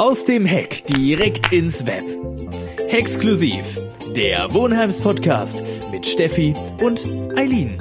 Aus dem Heck direkt ins Web. Exklusiv. Der Wohnheims Podcast mit Steffi und Eileen.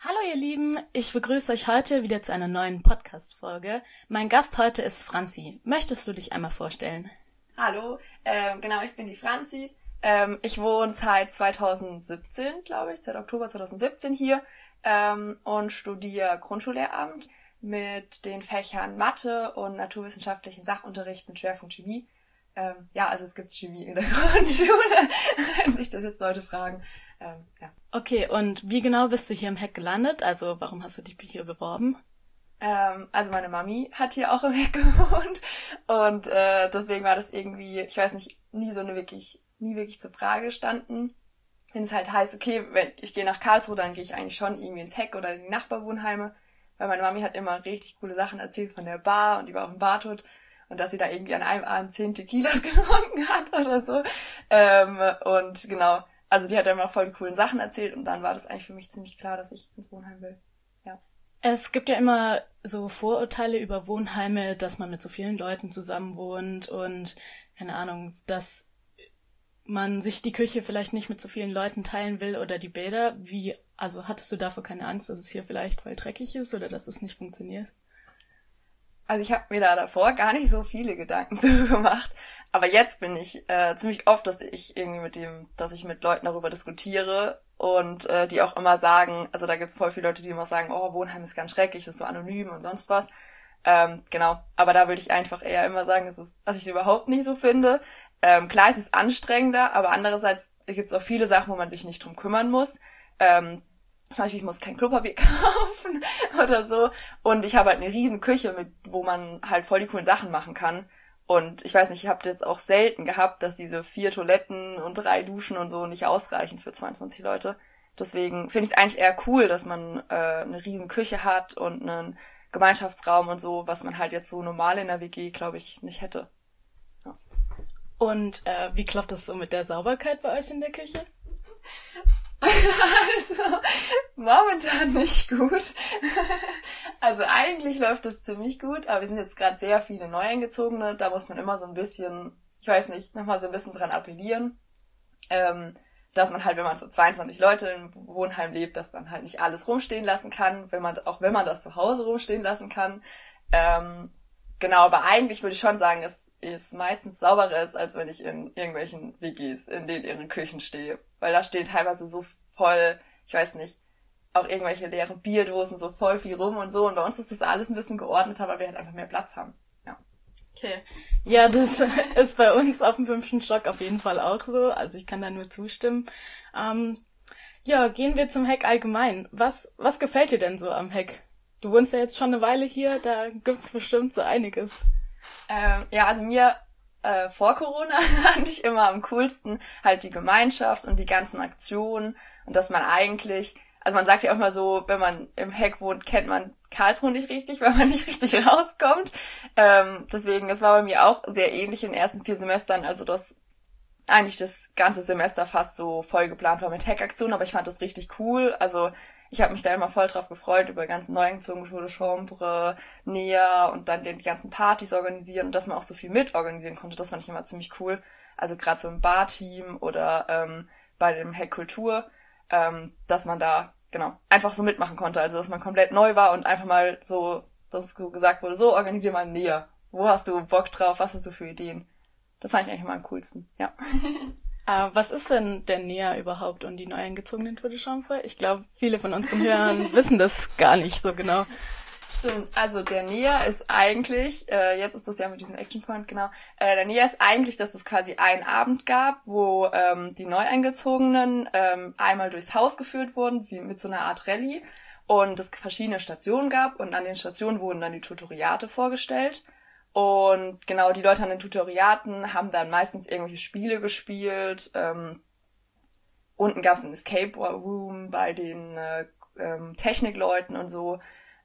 Hallo ihr Lieben, ich begrüße euch heute wieder zu einer neuen Podcast-Folge. Mein Gast heute ist Franzi. Möchtest du dich einmal vorstellen? Hallo, ähm, genau, ich bin die Franzi. Ähm, ich wohne seit 2017, glaube ich, seit Oktober 2017 hier ähm, und studiere Grundschullehramt mit den Fächern Mathe und naturwissenschaftlichen Sachunterricht mit Schwerpunkt Chemie. Ähm, ja, also es gibt Chemie in der Grundschule, wenn sich das jetzt Leute fragen. Ähm, ja. Okay, und wie genau bist du hier im Heck gelandet? Also warum hast du dich hier beworben? Ähm, also meine Mami hat hier auch im Heck gewohnt und äh, deswegen war das irgendwie, ich weiß nicht, nie so eine wirklich, nie wirklich zur Frage gestanden. Wenn es halt heißt, okay, wenn ich gehe nach Karlsruhe, dann gehe ich eigentlich schon irgendwie ins Heck oder in die Nachbarwohnheime weil meine Mami hat immer richtig coole Sachen erzählt von der Bar und über auf dem Bartut und dass sie da irgendwie an einem Abend zehn Tequilas getrunken hat oder so. Ähm, und genau, also die hat immer voll die coolen Sachen erzählt und dann war das eigentlich für mich ziemlich klar, dass ich ins Wohnheim will. Ja. Es gibt ja immer so Vorurteile über Wohnheime, dass man mit so vielen Leuten zusammen wohnt und keine Ahnung, dass man sich die Küche vielleicht nicht mit so vielen Leuten teilen will oder die Bäder. Wie, also hattest du davor keine Angst, dass es hier vielleicht voll dreckig ist oder dass es nicht funktioniert? Also ich habe mir da davor gar nicht so viele Gedanken zu gemacht, aber jetzt bin ich äh, ziemlich oft, dass ich irgendwie mit dem, dass ich mit Leuten darüber diskutiere und äh, die auch immer sagen, also da gibt es voll viele Leute, die immer sagen, oh Wohnheim ist ganz schrecklich, ist so anonym und sonst was. Ähm, genau, aber da würde ich einfach eher immer sagen, dass, es, dass ich es überhaupt nicht so finde. Ähm, klar, es ist anstrengender, aber andererseits gibt es auch viele Sachen, wo man sich nicht drum kümmern muss. Ähm, ich muss kein Klopapier kaufen oder so. Und ich habe halt eine riesen Küche, mit, wo man halt voll die coolen Sachen machen kann. Und ich weiß nicht, ich habe jetzt auch selten gehabt, dass diese vier Toiletten und drei Duschen und so nicht ausreichen für 22 Leute. Deswegen finde ich es eigentlich eher cool, dass man äh, eine riesen Küche hat und einen Gemeinschaftsraum und so, was man halt jetzt so normal in der WG, glaube ich, nicht hätte. Und äh, wie klappt das so mit der Sauberkeit bei euch in der Küche? Also, momentan nicht gut. also eigentlich läuft das ziemlich gut, aber wir sind jetzt gerade sehr viele Neueingezogene. Da muss man immer so ein bisschen, ich weiß nicht, nochmal so ein bisschen dran appellieren. Ähm, dass man halt, wenn man so 22 Leute im Wohnheim lebt, dass dann halt nicht alles rumstehen lassen kann, wenn man, auch wenn man das zu Hause rumstehen lassen kann. Ähm, Genau, aber eigentlich würde ich schon sagen, dass es meistens sauberer ist, als wenn ich in irgendwelchen WGs in den ihren Küchen stehe. Weil da stehen teilweise so voll, ich weiß nicht, auch irgendwelche leeren Bierdosen so voll viel rum und so. Und bei uns ist das alles ein bisschen geordneter, weil wir halt einfach mehr Platz haben. Ja. Okay. Ja, das ist bei uns auf dem fünften Stock auf jeden Fall auch so. Also ich kann da nur zustimmen. Ähm, ja, gehen wir zum Heck allgemein. Was, was gefällt dir denn so am Heck? Du wohnst ja jetzt schon eine Weile hier, da gibt's bestimmt so einiges. Ähm, ja, also mir äh, vor Corona fand ich immer am coolsten halt die Gemeinschaft und die ganzen Aktionen und dass man eigentlich, also man sagt ja auch mal so, wenn man im Heck wohnt, kennt man Karlsruhe nicht richtig, weil man nicht richtig rauskommt. Ähm, deswegen, es war bei mir auch sehr ähnlich in den ersten vier Semestern, also das eigentlich das ganze Semester fast so voll geplant war mit Hackaktionen, aber ich fand das richtig cool. Also ich habe mich da immer voll drauf gefreut, über ganzen neuen Schule Chambre, Näher und dann die ganzen Partys organisieren und dass man auch so viel mitorganisieren konnte. Das fand ich immer ziemlich cool. Also gerade so im Barteam oder ähm, bei dem Hack Kultur, ähm, dass man da genau einfach so mitmachen konnte. Also dass man komplett neu war und einfach mal so, dass es gesagt wurde, so organisier mal Näher. Wo hast du Bock drauf? Was hast du für Ideen? Das fand ich eigentlich immer am coolsten, ja. Uh, was ist denn der Näher überhaupt und die neu eingezogenen Tour de Chambre? Ich glaube, viele von unseren Hörern wissen das gar nicht so genau. Stimmt, also der Näher ist eigentlich, äh, jetzt ist das ja mit diesem Action Point, genau, äh, der Näher ist eigentlich, dass es quasi einen Abend gab, wo ähm, die Neueingezogenen ähm, einmal durchs Haus geführt wurden, wie mit so einer Art Rallye und es verschiedene Stationen gab und an den Stationen wurden dann die Tutoriate vorgestellt und genau, die Leute an den Tutoriaten haben dann meistens irgendwelche Spiele gespielt. Ähm, unten gab es einen Escape Room bei den äh, ähm, Technikleuten und so.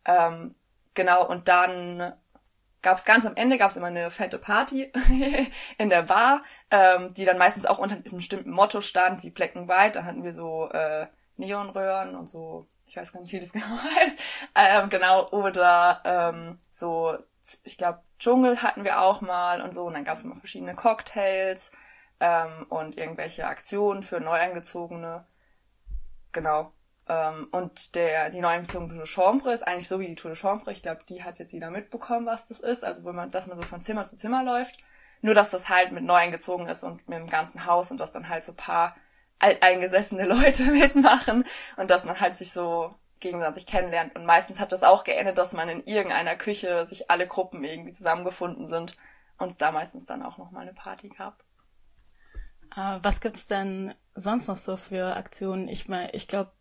Ähm, genau, und dann gab es ganz am Ende gab es immer eine fette Party in der Bar, ähm, die dann meistens auch unter einem bestimmten Motto stand, wie Black and White. Da hatten wir so äh, Neonröhren und so, ich weiß gar nicht, wie das genau heißt. Ähm, genau, oder ähm, so ich glaube, Dschungel hatten wir auch mal und so. Und dann gab es immer verschiedene Cocktails ähm, und irgendwelche Aktionen für Neueingezogene. Genau. Ähm, und der, die Neueingezogene Tour de Chambre ist eigentlich so wie die Tour de Chambre. Ich glaube, die hat jetzt jeder mitbekommen, was das ist. Also, wo man, dass man so von Zimmer zu Zimmer läuft. Nur, dass das halt mit Neueingezogen ist und mit dem ganzen Haus und dass dann halt so paar alteingesessene Leute mitmachen und dass man halt sich so gegenseitig kennenlernt. Und meistens hat das auch geendet, dass man in irgendeiner Küche sich alle Gruppen irgendwie zusammengefunden sind und es da meistens dann auch nochmal eine Party gab. Uh, was gibt's denn sonst noch so für Aktionen? Ich meine, ich glaube,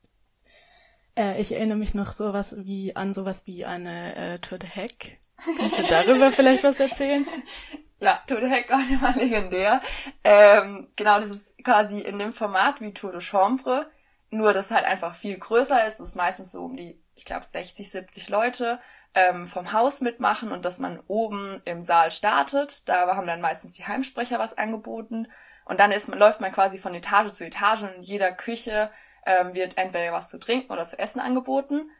äh, ich erinnere mich noch sowas wie an sowas wie eine äh, Tour de Heck. Kannst du darüber vielleicht was erzählen? Ja, Tour de Heck war immer legendär. Ähm, genau, das ist quasi in dem Format wie Tour de Chambre, nur dass halt einfach viel größer ist. Es ist meistens so um die, ich glaube, 60, 70 Leute ähm, vom Haus mitmachen und dass man oben im Saal startet. Da haben dann meistens die Heimsprecher was angeboten. Und dann ist man, läuft man quasi von Etage zu Etage und in jeder Küche ähm, wird entweder was zu trinken oder zu essen angeboten.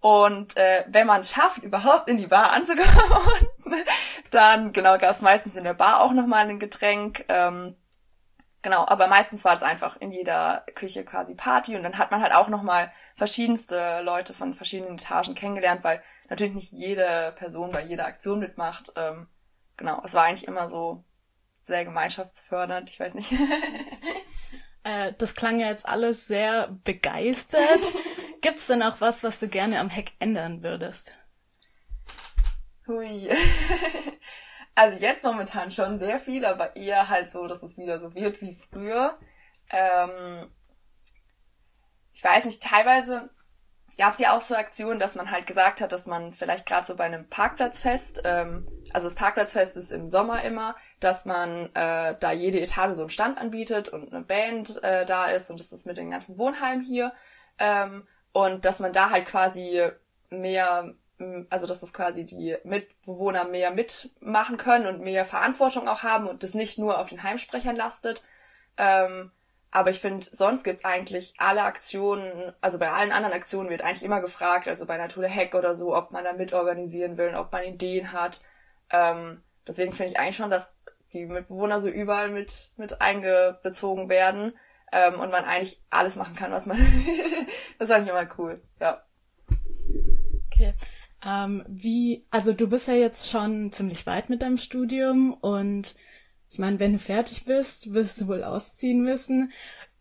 Und äh, wenn man es schafft, überhaupt in die Bar anzukommen, dann genau gab es meistens in der Bar auch nochmal ein Getränk. Ähm, genau, aber meistens war es einfach in jeder Küche quasi Party und dann hat man halt auch nochmal verschiedenste Leute von verschiedenen Etagen kennengelernt, weil natürlich nicht jede Person bei jeder Aktion mitmacht. Ähm, genau, es war eigentlich immer so sehr gemeinschaftsfördernd, ich weiß nicht. Äh, das klang ja jetzt alles sehr begeistert. Gibt es denn auch was, was du gerne am Hack ändern würdest? Hui. Also jetzt momentan schon sehr viel, aber eher halt so, dass es wieder so wird wie früher. Ähm, ich weiß nicht, teilweise gab es ja auch so Aktionen, dass man halt gesagt hat, dass man vielleicht gerade so bei einem Parkplatzfest, ähm, also das Parkplatzfest ist im Sommer immer, dass man äh, da jede Etage so einen Stand anbietet und eine Band äh, da ist und das ist mit den ganzen Wohnheimen hier ähm, und dass man da halt quasi mehr, also dass das quasi die Mitbewohner mehr mitmachen können und mehr Verantwortung auch haben und das nicht nur auf den Heimsprechern lastet. Ähm, aber ich finde, sonst gibt's eigentlich alle Aktionen, also bei allen anderen Aktionen wird eigentlich immer gefragt, also bei Natur der Hack oder so, ob man da mitorganisieren will, ob man Ideen hat. Ähm, deswegen finde ich eigentlich schon, dass die Mitbewohner so überall mit, mit eingebezogen werden ähm, und man eigentlich alles machen kann, was man will. das fand ich immer cool, ja. Okay. Ähm, wie, also du bist ja jetzt schon ziemlich weit mit deinem Studium und ich meine, wenn du fertig bist, wirst du wohl ausziehen müssen.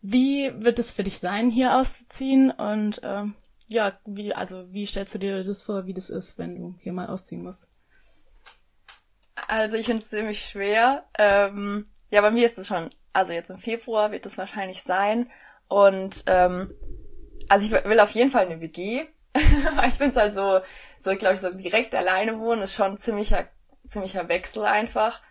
Wie wird es für dich sein, hier auszuziehen? Und ähm, ja, wie, also wie stellst du dir das vor, wie das ist, wenn du hier mal ausziehen musst? Also ich finde es ziemlich schwer. Ähm, ja, bei mir ist es schon, also jetzt im Februar wird es wahrscheinlich sein. Und ähm, also ich will auf jeden Fall eine WG. ich finde es halt so, so glaube ich, so direkt alleine wohnen ist schon ziemlicher, ziemlicher Wechsel einfach.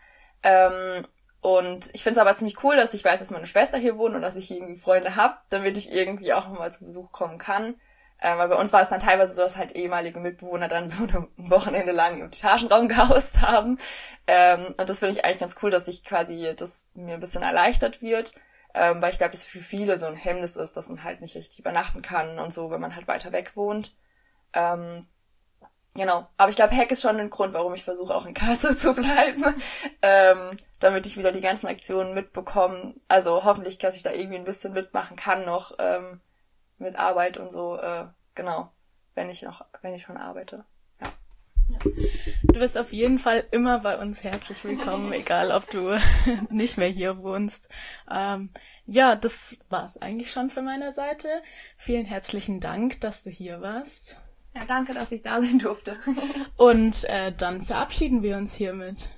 Ähm, und ich finde es aber ziemlich cool, dass ich weiß, dass meine Schwester hier wohnt und dass ich irgendwie Freunde habe, damit ich irgendwie auch nochmal zu Besuch kommen kann. Ähm, weil bei uns war es dann teilweise so, dass halt ehemalige Mitbewohner dann so ein Wochenende lang im Etagenraum gehaust haben. Ähm, und das finde ich eigentlich ganz cool, dass ich quasi das mir ein bisschen erleichtert wird. Ähm, weil ich glaube, dass für viele so ein Hemmnis ist, dass man halt nicht richtig übernachten kann und so, wenn man halt weiter weg wohnt. Ähm, Genau. Aber ich glaube, Hack ist schon ein Grund, warum ich versuche, auch in Karlsruhe zu bleiben. ähm, damit ich wieder die ganzen Aktionen mitbekomme. Also hoffentlich, dass ich da irgendwie ein bisschen mitmachen kann noch ähm, mit Arbeit und so. Äh, genau. Wenn ich noch, wenn ich schon arbeite. Ja. Du bist auf jeden Fall immer bei uns herzlich willkommen, egal ob du nicht mehr hier wohnst. Ähm, ja, das war's eigentlich schon von meiner Seite. Vielen herzlichen Dank, dass du hier warst. Ja, danke, dass ich da sein durfte. Und äh, dann verabschieden wir uns hiermit.